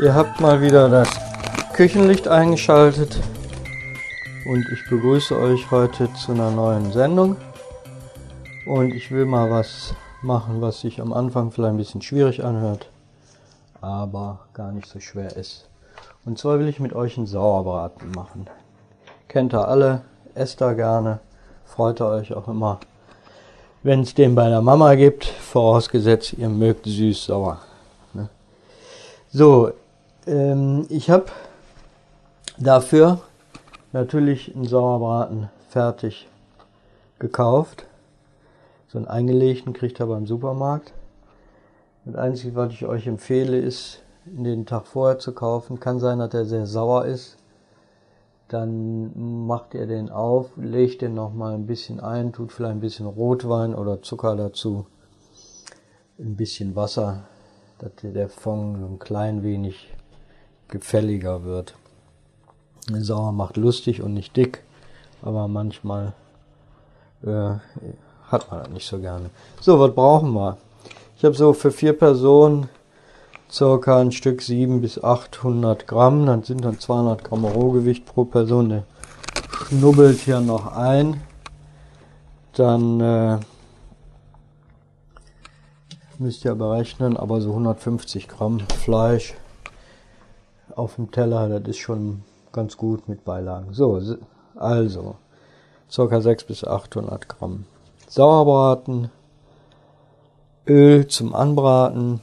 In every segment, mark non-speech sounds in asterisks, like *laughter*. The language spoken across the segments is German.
Ihr habt mal wieder das Küchenlicht eingeschaltet und ich begrüße euch heute zu einer neuen Sendung. Und ich will mal was machen, was sich am Anfang vielleicht ein bisschen schwierig anhört, aber gar nicht so schwer ist. Und zwar will ich mit euch einen Sauerbraten machen. Kennt ihr alle, esst da gerne, freut ihr euch auch immer, wenn es den bei der Mama gibt, vorausgesetzt ihr mögt süß-sauer. Ne? So, ähm, ich habe dafür natürlich einen Sauerbraten fertig gekauft. So einen eingelegten kriegt ihr beim Supermarkt. Das Einzige, was ich euch empfehle, ist, den Tag vorher zu kaufen. Kann sein, dass er sehr sauer ist. Dann macht ihr den auf, legt den nochmal ein bisschen ein, tut vielleicht ein bisschen Rotwein oder Zucker dazu. Ein bisschen Wasser, dass der Fond so ein klein wenig gefälliger wird. Sauer macht lustig und nicht dick, aber manchmal äh, hat man das nicht so gerne. So, was brauchen wir? Ich habe so für vier Personen circa ein Stück 7 bis 800 Gramm, dann sind dann 200 Gramm Rohgewicht pro Person. Der schnubbelt hier noch ein. Dann äh, müsst ihr berechnen, aber so 150 Gramm Fleisch auf dem Teller, das ist schon ganz gut mit Beilagen. So, also ca. 6 bis 800 Gramm Sauerbraten, Öl zum Anbraten,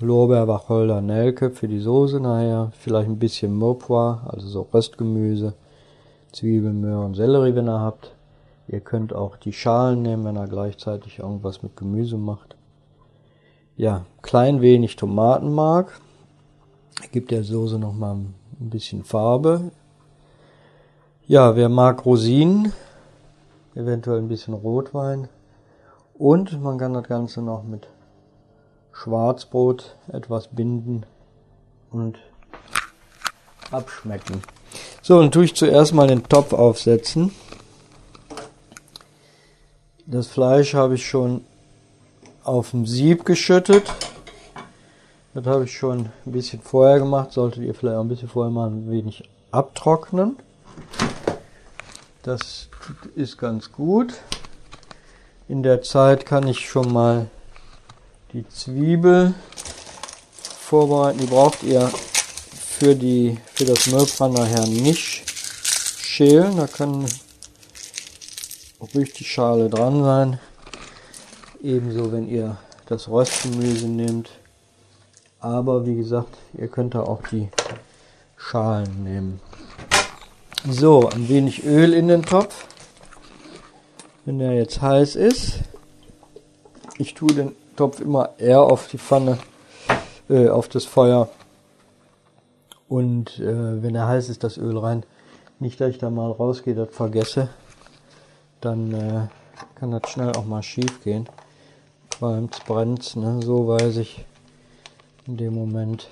Lorbeer, Wacholder, Nelke für die Soße nachher, vielleicht ein bisschen Maupois, also so Röstgemüse, Zwiebeln, Möhren, Sellerie, wenn ihr habt. Ihr könnt auch die Schalen nehmen, wenn ihr gleichzeitig irgendwas mit Gemüse macht. Ja, klein wenig Tomatenmark, gibt der Soße noch mal ein bisschen Farbe. Ja, wer mag Rosinen, eventuell ein bisschen Rotwein und man kann das Ganze noch mit Schwarzbrot etwas binden und abschmecken. So, dann tue ich zuerst mal den Topf aufsetzen. Das Fleisch habe ich schon auf dem Sieb geschüttet. Das habe ich schon ein bisschen vorher gemacht. Solltet ihr vielleicht auch ein bisschen vorher mal ein wenig abtrocknen. Das ist ganz gut. In der Zeit kann ich schon mal die Zwiebel vorbereiten. Die braucht ihr für, die, für das Müllbrand nachher nicht schälen. Da kann ruhig die Schale dran sein. Ebenso, wenn ihr das Röstgemüse nehmt aber wie gesagt, ihr könnt da auch die Schalen nehmen. So, ein wenig Öl in den Topf. Wenn der jetzt heiß ist, ich tue den Topf immer eher auf die Pfanne, äh, auf das Feuer. Und äh, wenn er heiß ist, das Öl rein. Nicht, dass ich da mal rausgehe, das vergesse. Dann äh, kann das schnell auch mal schief gehen. Qualmt, brennt, ne? so weiß ich in dem Moment,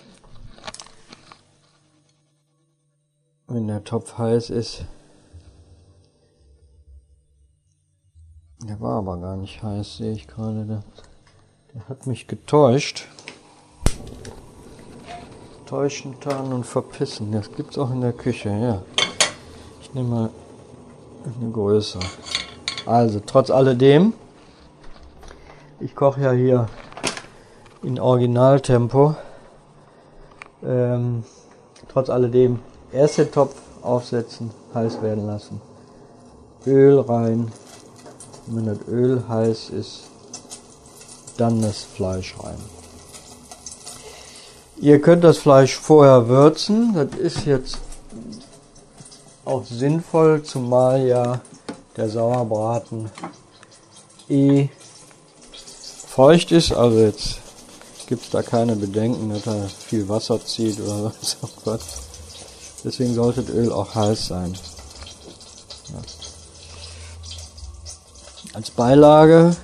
wenn der Topf heiß ist. Der war aber gar nicht heiß, sehe ich gerade. Der, der hat mich getäuscht. Täuschen, tarnen und verpissen. Das gibt's auch in der Küche, ja. Ich nehme mal eine Größe. Also, trotz alledem, ich koche ja hier in Originaltempo. Ähm, trotz alledem erst Topf aufsetzen, heiß werden lassen. Öl rein. Wenn das Öl heiß ist, dann das Fleisch rein. Ihr könnt das Fleisch vorher würzen. Das ist jetzt auch sinnvoll, zumal ja der Sauerbraten eh feucht ist. Also jetzt gibt es da keine Bedenken, dass er viel Wasser zieht oder *laughs* was. Deswegen sollte das Öl auch heiß sein. Ja. Als Beilage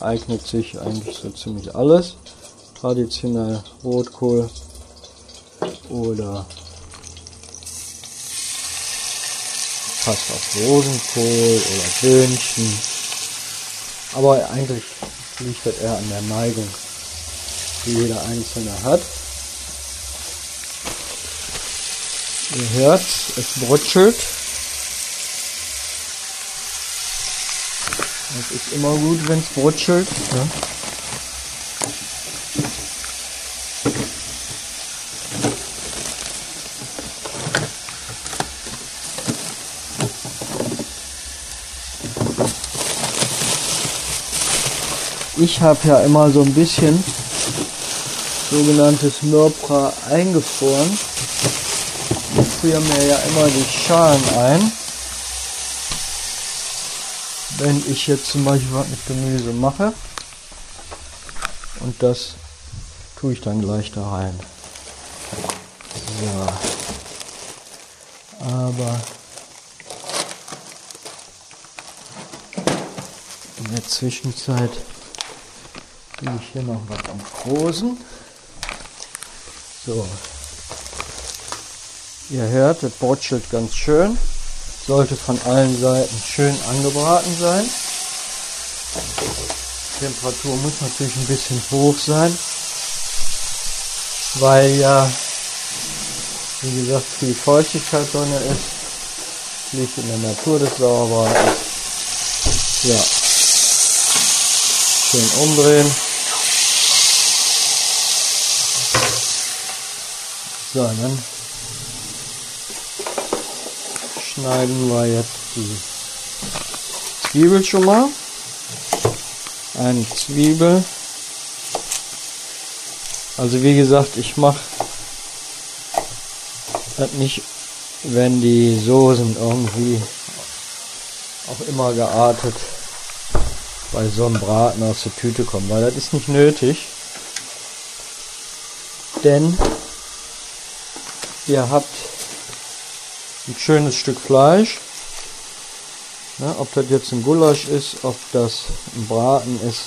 eignet sich eigentlich so ziemlich alles. Traditionell Rotkohl oder passt auf Rosenkohl oder Böhnchen. Aber eigentlich liegt das eher an der Neigung die jeder einzelne hat. Ihr hört, es brutschelt. Es ist immer gut, wenn es brutschelt. Ja. Ich habe ja immer so ein bisschen sogenanntes Mörpra eingefroren. Ich friere mir ja immer die Schalen ein. Wenn ich jetzt zum Beispiel was mit Gemüse mache. Und das tue ich dann gleich da rein. So. Aber in der Zwischenzeit tue ich hier noch was am Frosen. So. Ihr hört, das brutschelt ganz schön. Sollte von allen Seiten schön angebraten sein. Die Temperatur muss natürlich ein bisschen hoch sein, weil ja, wie gesagt, viel Feuchtigkeit drin ist. Liegt in der Natur des Sauerbraten. Ja. Schön umdrehen. So, dann schneiden wir jetzt die Zwiebel schon mal. Eine Zwiebel. Also wie gesagt, ich mache das nicht, wenn die Soßen irgendwie auch immer geartet bei so einem Braten aus der Tüte kommen, weil das ist nicht nötig. Denn ihr habt ein schönes Stück Fleisch. Ne, ob das jetzt ein Gulasch ist, ob das ein Braten ist,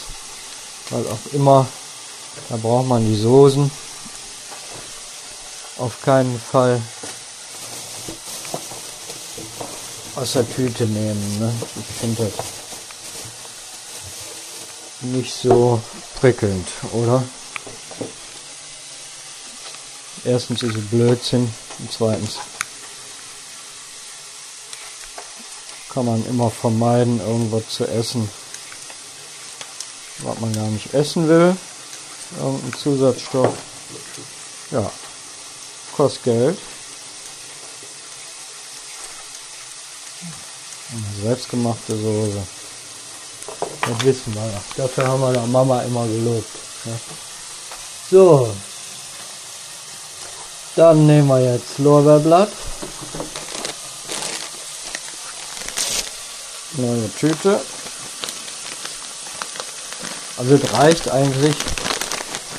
weil auch immer, da braucht man die Soßen. Auf keinen Fall aus der Tüte nehmen. Ne? Ich finde das nicht so prickelnd, oder? Erstens ist es Blödsinn und zweitens kann man immer vermeiden, irgendwas zu essen, was man gar nicht essen will. Irgendein Zusatzstoff. Ja, kostet Geld. Selbstgemachte Soße. Das wissen wir. Dafür haben wir der Mama immer gelobt. Ja. So, dann nehmen wir jetzt Lorbeerblatt. Neue Tüte. Also es reicht eigentlich.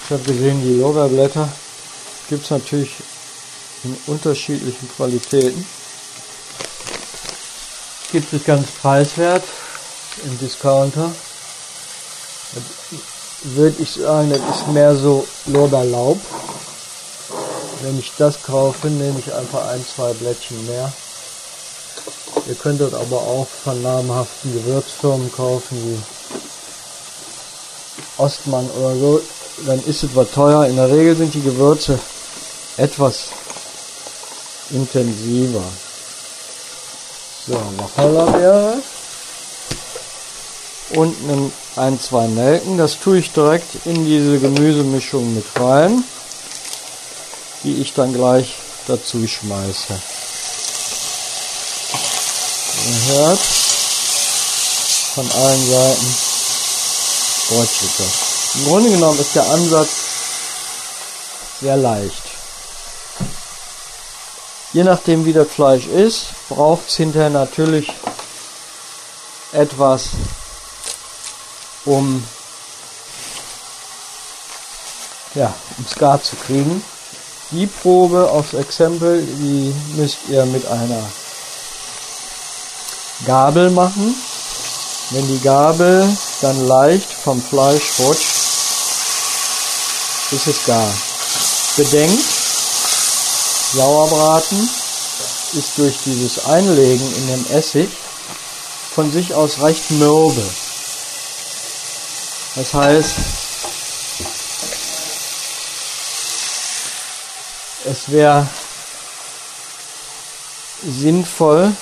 Ich habe gesehen, die Lorbeerblätter gibt es natürlich in unterschiedlichen Qualitäten. Gibt es ganz preiswert im Discounter. Würde ich sagen, das ist mehr so Lorbeerlaub. Wenn ich das kaufe, nehme ich einfach ein, zwei Blättchen mehr. Ihr könntet aber auch von namhaften Gewürzfirmen kaufen, wie Ostmann oder so. Dann ist es was teuer. In der Regel sind die Gewürze etwas intensiver. So, Wacholderbeere. Und ein, zwei Nelken. Das tue ich direkt in diese Gemüsemischung mit rein die ich dann gleich dazu schmeiße. Ihr hört, von allen Seiten das. Im Grunde genommen ist der Ansatz sehr leicht. Je nachdem wie das Fleisch ist, braucht es hinterher natürlich etwas, um ja, um es gar zu kriegen. Die Probe aufs Exempel, die müsst ihr mit einer Gabel machen. Wenn die Gabel dann leicht vom Fleisch rutscht, ist es gar. Bedenkt, Sauerbraten ist durch dieses Einlegen in den Essig von sich aus recht mürbe. Das heißt, es wäre sinnvoll,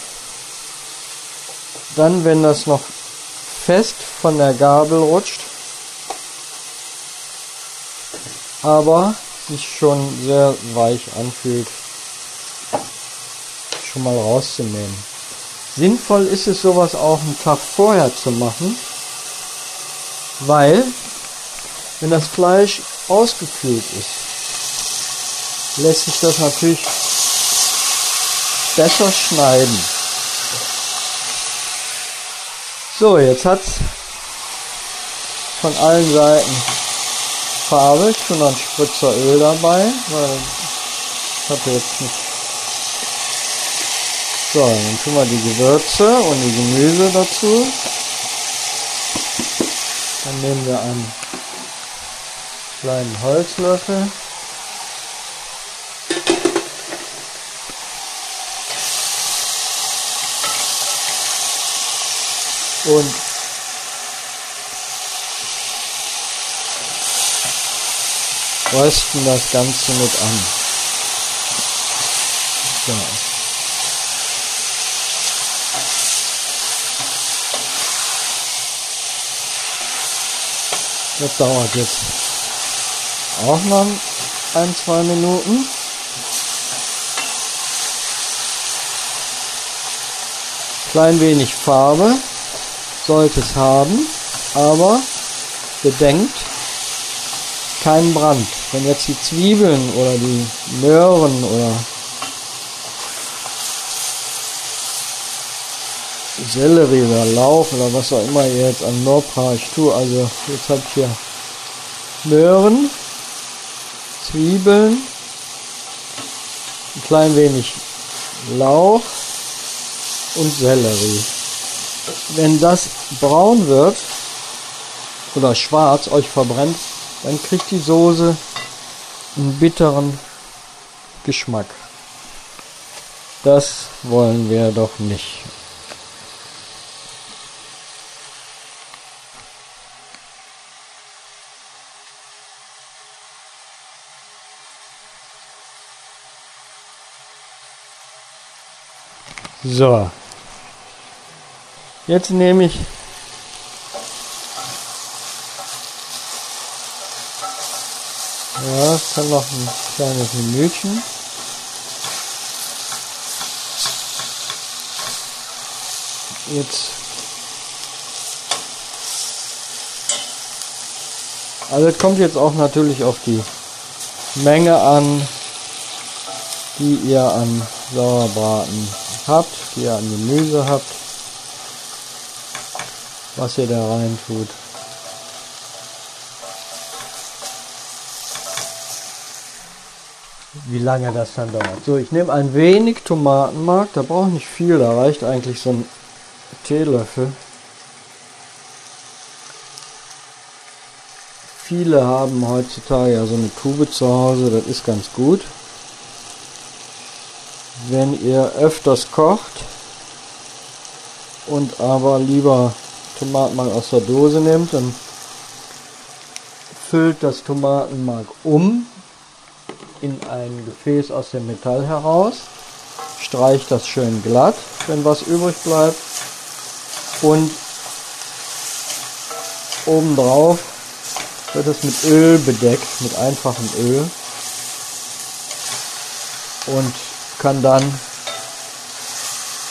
dann wenn das noch fest von der Gabel rutscht, aber sich schon sehr weich anfühlt, schon mal rauszunehmen. Sinnvoll ist es sowas auch einen Tag vorher zu machen, weil wenn das Fleisch ausgekühlt ist, lässt sich das natürlich besser schneiden. So, jetzt hat es von allen Seiten Farbe. Ich tue noch einen Spritzer Öl dabei, weil ich hatte jetzt nicht. So, dann tun wir die Gewürze und die Gemüse dazu. Dann nehmen wir einen kleinen Holzlöffel. Und rösten das Ganze mit an. So. Das dauert jetzt auch noch ein, zwei Minuten. Klein wenig Farbe sollte es haben, aber bedenkt, keinen Brand. Wenn jetzt die Zwiebeln oder die Möhren oder Sellerie oder Lauch oder was auch immer ihr jetzt an Nordpark tue, also jetzt habt ihr Möhren, Zwiebeln, ein klein wenig Lauch und Sellerie. Wenn das braun wird oder schwarz euch verbrennt, dann kriegt die Soße einen bitteren Geschmack. Das wollen wir doch nicht. So. Jetzt nehme ich Ja, kann noch ein kleines Minütchen. Jetzt. Also es kommt jetzt auch natürlich auf die Menge an, die ihr an Sauerbraten habt, die ihr an Gemüse habt, was ihr da rein tut. wie lange das dann dauert. So, ich nehme ein wenig Tomatenmark, da braucht nicht viel, da reicht eigentlich so ein Teelöffel. Viele haben heutzutage ja so eine Tube zu Hause, das ist ganz gut. Wenn ihr öfters kocht und aber lieber Tomatenmark aus der Dose nehmt, dann füllt das Tomatenmark um in ein Gefäß aus dem Metall heraus, streicht das schön glatt, wenn was übrig bleibt und obendrauf wird es mit Öl bedeckt, mit einfachem Öl und kann dann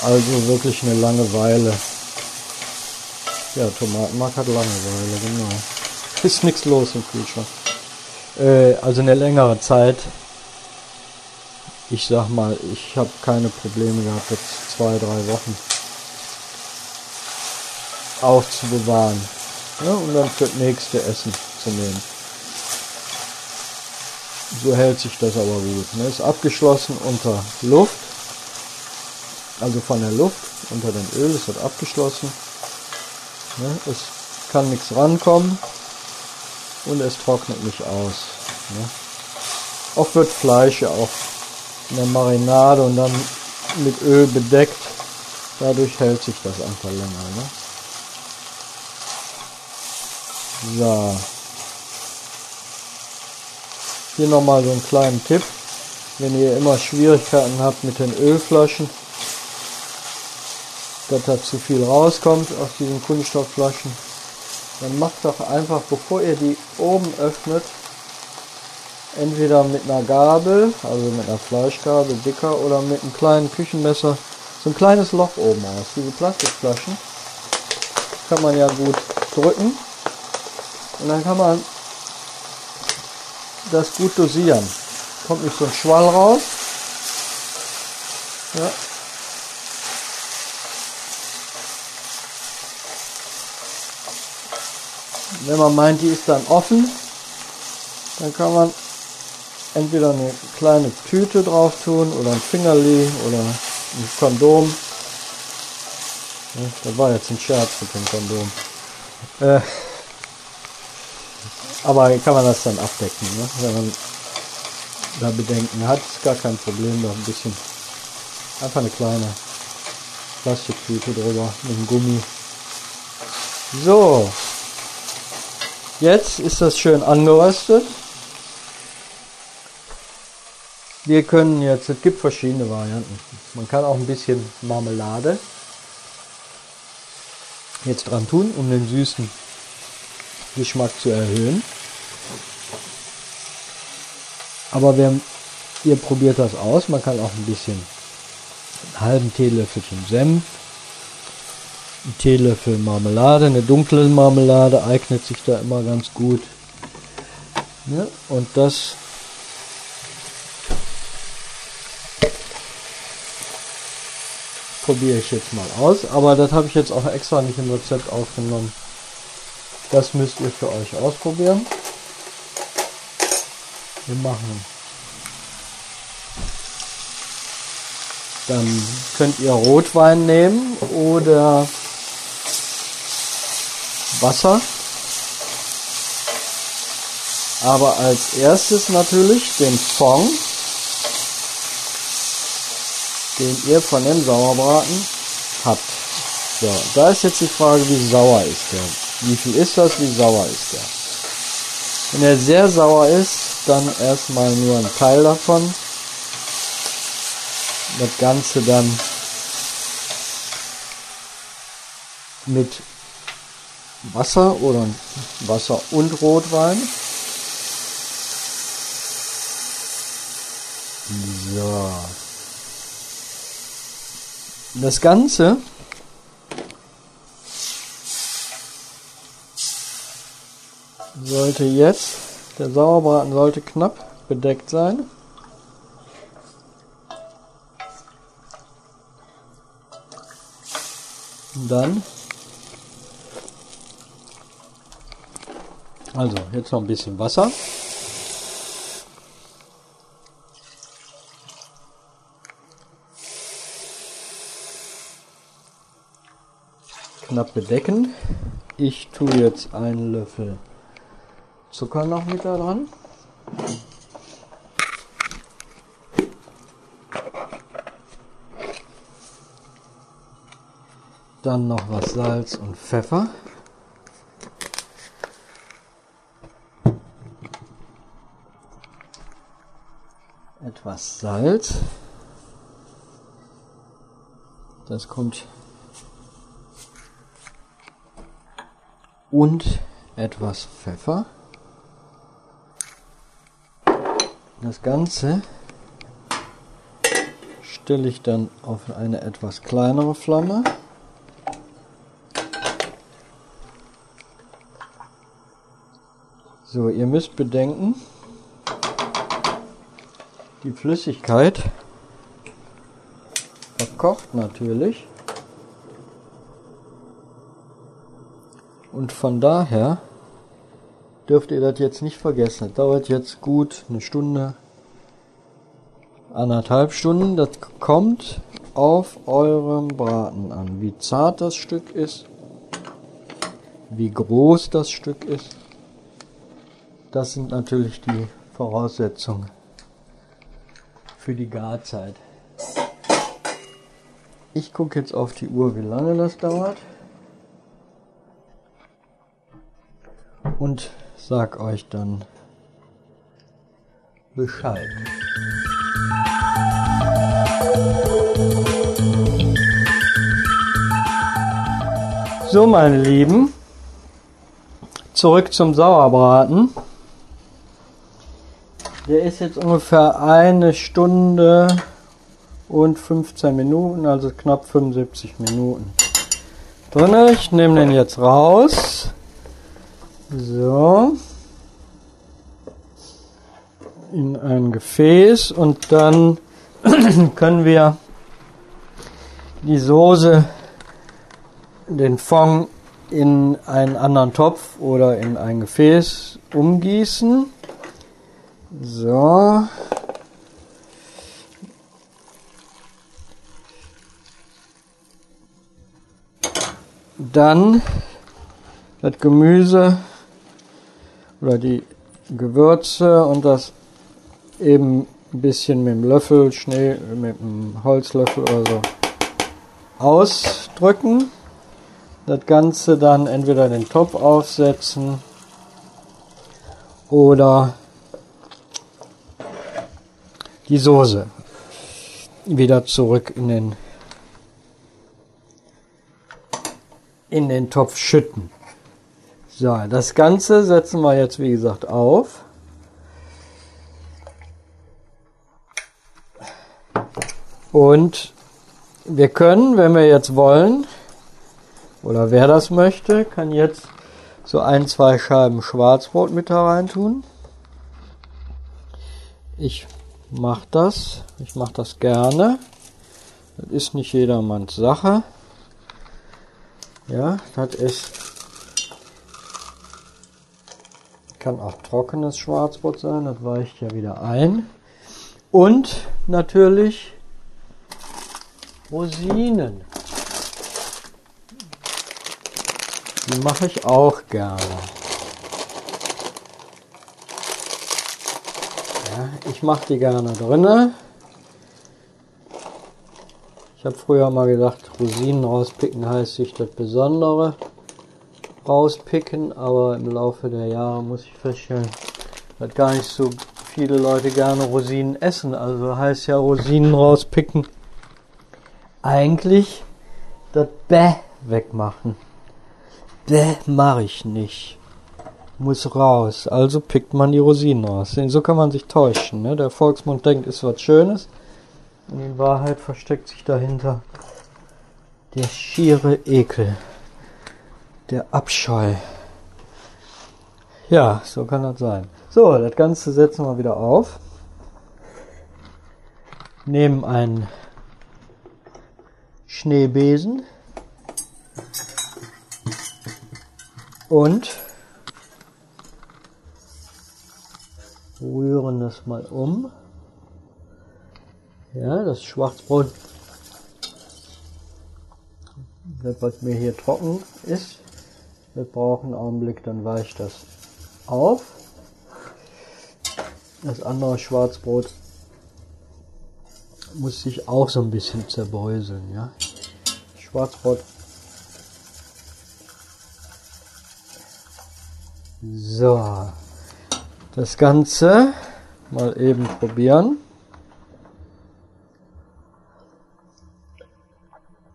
also wirklich eine Langeweile. Ja, Tomatenmark hat Langeweile, genau. Ist nichts los im Kühlschrank. Äh, also eine längere Zeit ich sag mal, ich habe keine Probleme gehabt, jetzt zwei, drei Wochen aufzubewahren ja, und dann für das nächste Essen zu nehmen. So hält sich das aber gut. Ne? Ist abgeschlossen unter Luft, also von der Luft unter dem Öl ist das abgeschlossen. Ne? Es kann nichts rankommen und es trocknet nicht aus. Ne? Oft wird Fleisch ja auch in der Marinade und dann mit Öl bedeckt. Dadurch hält sich das einfach länger. Ne? So. Hier nochmal so einen kleinen Tipp. Wenn ihr immer Schwierigkeiten habt mit den Ölflaschen, dass da zu viel rauskommt aus diesen Kunststoffflaschen, dann macht doch einfach, bevor ihr die oben öffnet, entweder mit einer Gabel, also mit einer Fleischgabel dicker oder mit einem kleinen Küchenmesser so ein kleines Loch oben aus. Diese Plastikflaschen kann man ja gut drücken und dann kann man das gut dosieren. Kommt nicht so ein Schwall raus. Ja. Wenn man meint, die ist dann offen, dann kann man entweder eine kleine Tüte drauf tun oder ein Fingerli oder ein Kondom. Ja, da war jetzt ein Scherz mit dem Kondom. Äh, aber kann man das dann abdecken, ne? wenn man da Bedenken hat, ist gar kein Problem, da ein bisschen einfach eine kleine Plastiktüte drüber mit dem Gummi. So, jetzt ist das schön angeröstet. Wir können jetzt, es gibt verschiedene Varianten. Man kann auch ein bisschen Marmelade jetzt dran tun, um den süßen Geschmack zu erhöhen. Aber wer, ihr probiert das aus, man kann auch ein bisschen einen halben Teelöffelchen Senf, einen Teelöffel Marmelade, eine dunkle Marmelade eignet sich da immer ganz gut. Ja, und das probiere ich jetzt mal aus. Aber das habe ich jetzt auch extra nicht im Rezept aufgenommen. Das müsst ihr für euch ausprobieren. Wir machen. Dann könnt ihr Rotwein nehmen oder Wasser. Aber als erstes natürlich den Fond den ihr von dem Sauerbraten habt. So, da ist jetzt die Frage, wie sauer ist der? Wie viel ist das? Wie sauer ist der? Wenn er sehr sauer ist, dann erstmal nur ein Teil davon. Das Ganze dann mit Wasser oder Wasser und Rotwein. So. Das Ganze sollte jetzt, der Sauerbraten sollte knapp bedeckt sein. Und dann, also jetzt noch ein bisschen Wasser. knapp bedecken. Ich tue jetzt einen Löffel Zucker noch mit da dran. Dann noch was Salz und Pfeffer. Etwas Salz. Das kommt und etwas Pfeffer. Das Ganze stelle ich dann auf eine etwas kleinere Flamme. So, ihr müsst bedenken, die Flüssigkeit verkocht natürlich. Und von daher dürft ihr das jetzt nicht vergessen. Das dauert jetzt gut eine Stunde, anderthalb Stunden. Das kommt auf eurem Braten an, wie zart das Stück ist, wie groß das Stück ist. Das sind natürlich die Voraussetzungen für die Garzeit. Ich gucke jetzt auf die Uhr, wie lange das dauert. und sag euch dann Bescheid. So, meine Lieben, zurück zum Sauerbraten. Der ist jetzt ungefähr eine Stunde und 15 Minuten, also knapp 75 Minuten drin. Ich nehme den jetzt raus. So. In ein Gefäß und dann *clears throat* können wir die Soße, den Fond in einen anderen Topf oder in ein Gefäß umgießen. So. Dann das Gemüse oder die Gewürze und das eben ein bisschen mit dem Löffel, Schnee, mit dem Holzlöffel oder so ausdrücken. Das Ganze dann entweder den Topf aufsetzen oder die Soße wieder zurück in den in den Topf schütten. So, das Ganze setzen wir jetzt wie gesagt auf. Und wir können, wenn wir jetzt wollen, oder wer das möchte, kann jetzt so ein, zwei Scheiben Schwarzbrot mit da rein tun. Ich mache das. Ich mache das gerne. Das ist nicht jedermanns Sache. Ja, das ist kann auch trockenes Schwarzbrot sein, das weicht ja wieder ein. Und natürlich Rosinen. Die mache ich auch gerne. Ich mache die gerne drinne. Ich habe früher mal gedacht, Rosinen rauspicken heißt sich das Besondere rauspicken, aber im Laufe der Jahre muss ich feststellen, dass gar nicht so viele Leute gerne Rosinen essen. Also heißt ja Rosinen rauspicken eigentlich das Bäh wegmachen. Bäh mache ich nicht. Muss raus. Also pickt man die Rosinen raus. So kann man sich täuschen. Ne? Der Volksmund denkt, ist was Schönes. Und in Wahrheit versteckt sich dahinter der schiere Ekel. Der Abscheu. Ja, so kann das sein. So, das Ganze setzen wir wieder auf. Nehmen einen Schneebesen und rühren das mal um. Ja, das Schwarzbrot, das was mir hier trocken ist, wir brauchen einen Augenblick, dann weicht das auf. Das andere Schwarzbrot muss sich auch so ein bisschen zerbeuseln, ja. Schwarzbrot. So. Das Ganze mal eben probieren.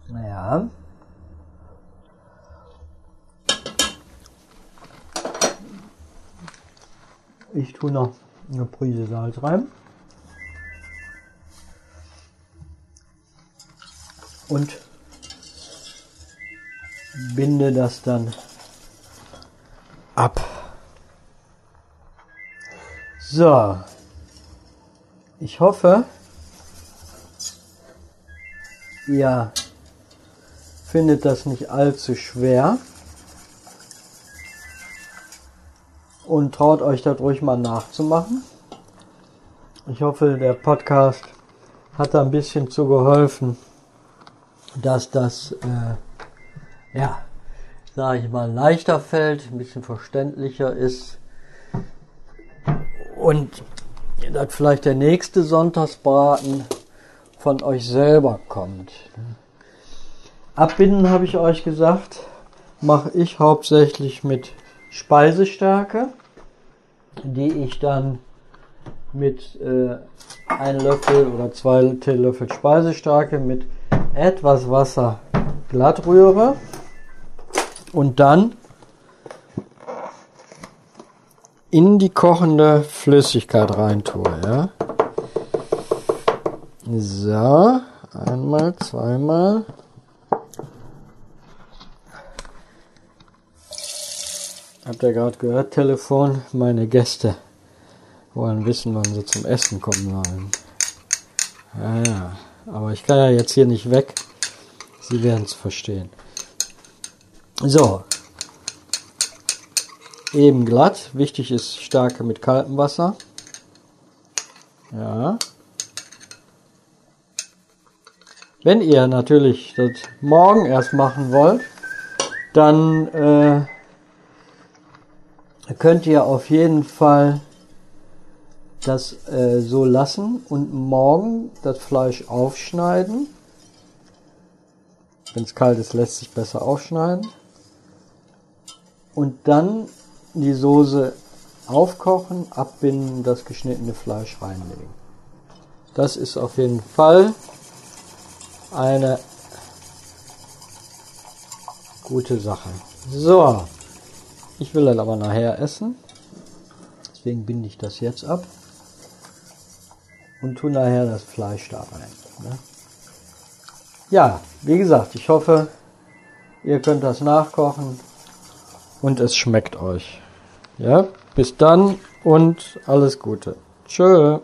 Ja. Ich tue noch eine Prise Salz rein. und binde das dann ab. So, ich hoffe, ihr findet das nicht allzu schwer. Und traut euch das ruhig mal nachzumachen. Ich hoffe, der Podcast hat da ein bisschen zu geholfen dass das, äh, ja, sage ich mal, leichter fällt, ein bisschen verständlicher ist und dass vielleicht der nächste Sonntagsbraten von euch selber kommt. Abbinden habe ich euch gesagt, mache ich hauptsächlich mit Speisestärke, die ich dann mit äh, einem Löffel oder zwei Teelöffel Speisestärke mit etwas Wasser glatt rühre. und dann in die kochende Flüssigkeit reintue, ja. So, einmal, zweimal. Habt ihr gerade gehört, Telefon? Meine Gäste wollen wissen, wann sie zum Essen kommen sollen. Ja, ja. Aber ich kann ja jetzt hier nicht weg. Sie werden es verstehen. So. Eben glatt. Wichtig ist starke mit kaltem Wasser. Ja. Wenn ihr natürlich das morgen erst machen wollt, dann äh, könnt ihr auf jeden Fall das äh, so lassen und morgen das Fleisch aufschneiden. Wenn es kalt ist, lässt sich besser aufschneiden. Und dann die Soße aufkochen, abbinden, das geschnittene Fleisch reinlegen. Das ist auf jeden Fall eine gute Sache. So, ich will das aber nachher essen. Deswegen binde ich das jetzt ab und tue nachher das Fleisch da rein. Ne? Ja, wie gesagt, ich hoffe, ihr könnt das nachkochen und es schmeckt euch. Ja, bis dann und alles Gute. Tschö.